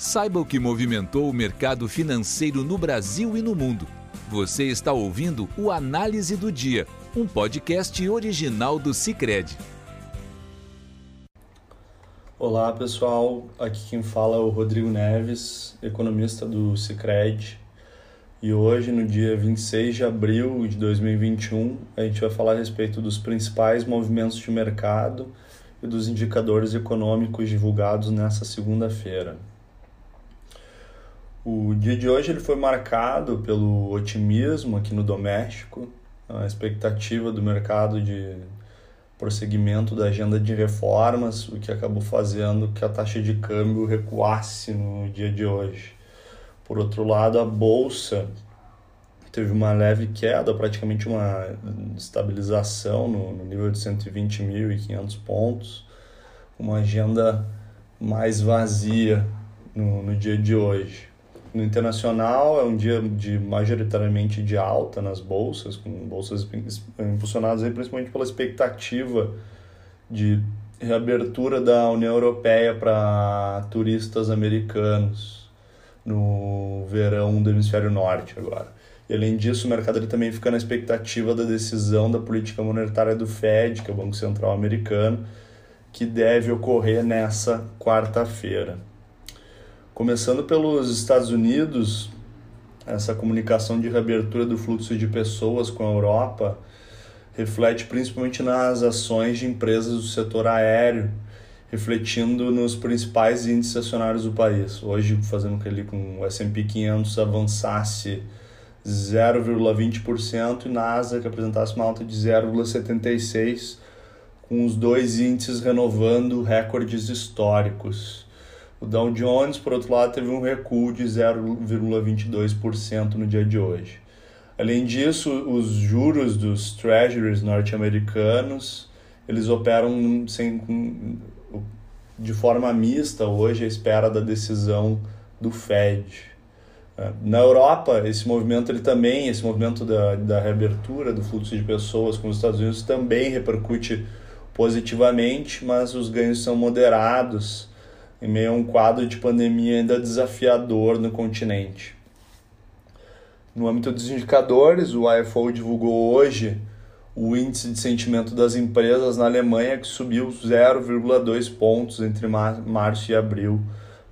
Saiba o que movimentou o mercado financeiro no Brasil e no mundo. Você está ouvindo o Análise do Dia, um podcast original do Cicred. Olá pessoal, aqui quem fala é o Rodrigo Neves, economista do Cicred. E hoje, no dia 26 de abril de 2021, a gente vai falar a respeito dos principais movimentos de mercado e dos indicadores econômicos divulgados nessa segunda-feira. O dia de hoje ele foi marcado pelo otimismo aqui no doméstico, a expectativa do mercado de prosseguimento da agenda de reformas, o que acabou fazendo que a taxa de câmbio recuasse no dia de hoje. Por outro lado, a bolsa teve uma leve queda, praticamente uma estabilização no, no nível de 120.500 pontos, uma agenda mais vazia no, no dia de hoje. No internacional é um dia de majoritariamente de alta nas bolsas, com bolsas impulsionadas principalmente pela expectativa de reabertura da União Europeia para turistas americanos no verão do hemisfério norte agora. E além disso, o mercado ele também fica na expectativa da decisão da política monetária do Fed, que é o Banco Central Americano, que deve ocorrer nessa quarta-feira. Começando pelos Estados Unidos, essa comunicação de reabertura do fluxo de pessoas com a Europa reflete principalmente nas ações de empresas do setor aéreo, refletindo nos principais índices acionários do país. Hoje, fazendo com que ele com o S&P 500 avançasse 0,20% e Nasdaq apresentasse uma alta de 0,76%, com os dois índices renovando recordes históricos. O Dow Jones, por outro lado, teve um recuo de 0,22% no dia de hoje. Além disso, os juros dos treasuries norte-americanos, eles operam sem, de forma mista hoje à espera da decisão do Fed. Na Europa, esse movimento ele também, esse movimento da, da reabertura do fluxo de pessoas com os Estados Unidos também repercute positivamente, mas os ganhos são moderados em meio a um quadro de pandemia ainda desafiador no continente. No âmbito dos indicadores, o IFO divulgou hoje o índice de sentimento das empresas na Alemanha, que subiu 0,2 pontos entre março e abril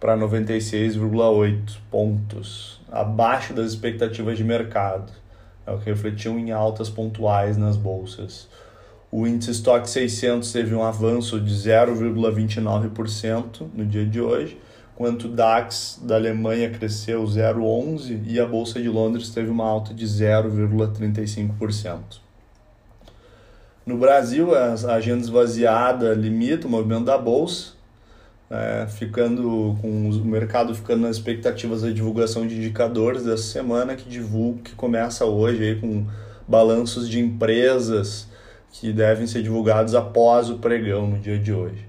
para 96,8 pontos, abaixo das expectativas de mercado, é o que refletiu em altas pontuais nas bolsas. O índice Stock 600 teve um avanço de 0,29% no dia de hoje, enquanto o DAX da Alemanha cresceu 0,11% e a Bolsa de Londres teve uma alta de 0,35%. No Brasil, a agenda esvaziada limita o movimento da Bolsa, é, ficando com o mercado ficando nas expectativas da divulgação de indicadores dessa semana, que divulga, que começa hoje aí com balanços de empresas, que devem ser divulgados após o pregão no dia de hoje.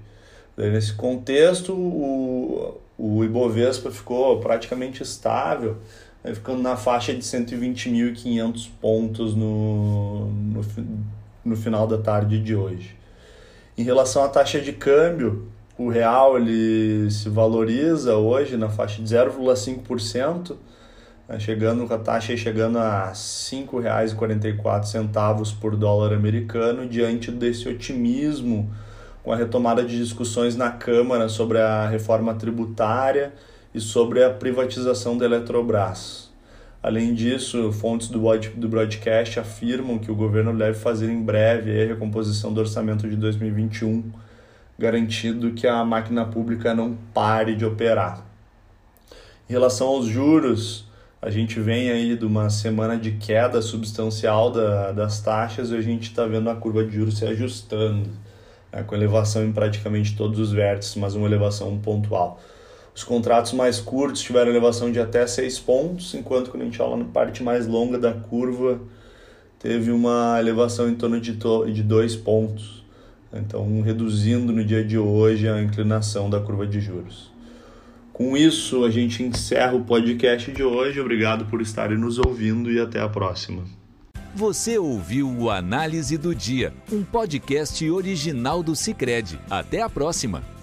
nesse contexto, o, o Ibovespa ficou praticamente estável, né, ficando na faixa de 120.500 pontos no, no, no final da tarde de hoje. Em relação à taxa de câmbio, o real ele se valoriza hoje na faixa de 0,5%, né, chegando com a taxa chegando a R$ 5,44 por dólar americano, diante desse otimismo com a retomada de discussões na Câmara sobre a reforma tributária e sobre a privatização da Eletrobras. Além disso, fontes do broadcast afirmam que o governo deve fazer em breve a recomposição do orçamento de 2021, garantindo que a máquina pública não pare de operar. Em relação aos juros, a gente vem aí de uma semana de queda substancial da, das taxas e a gente está vendo a curva de juros se ajustando, né, com elevação em praticamente todos os vértices, mas uma elevação pontual. Os contratos mais curtos tiveram elevação de até 6 pontos, enquanto quando a gente olha na parte mais longa da curva, teve uma elevação em torno de 2 de dois pontos. Então, reduzindo no dia de hoje a inclinação da curva de juros. Com isso, a gente encerra o podcast de hoje. Obrigado por estarem nos ouvindo e até a próxima. Você ouviu o Análise do Dia, um podcast original do Cicred. Até a próxima!